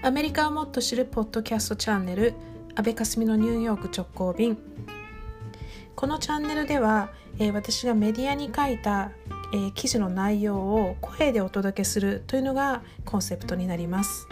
アメリカをもっと知るポッドキャストチャンネル安倍かすみのニューヨーク直行便このチャンネルでは、えー、私がメディアに書いた、えー、記事の内容を声でお届けするというのがコンセプトになります。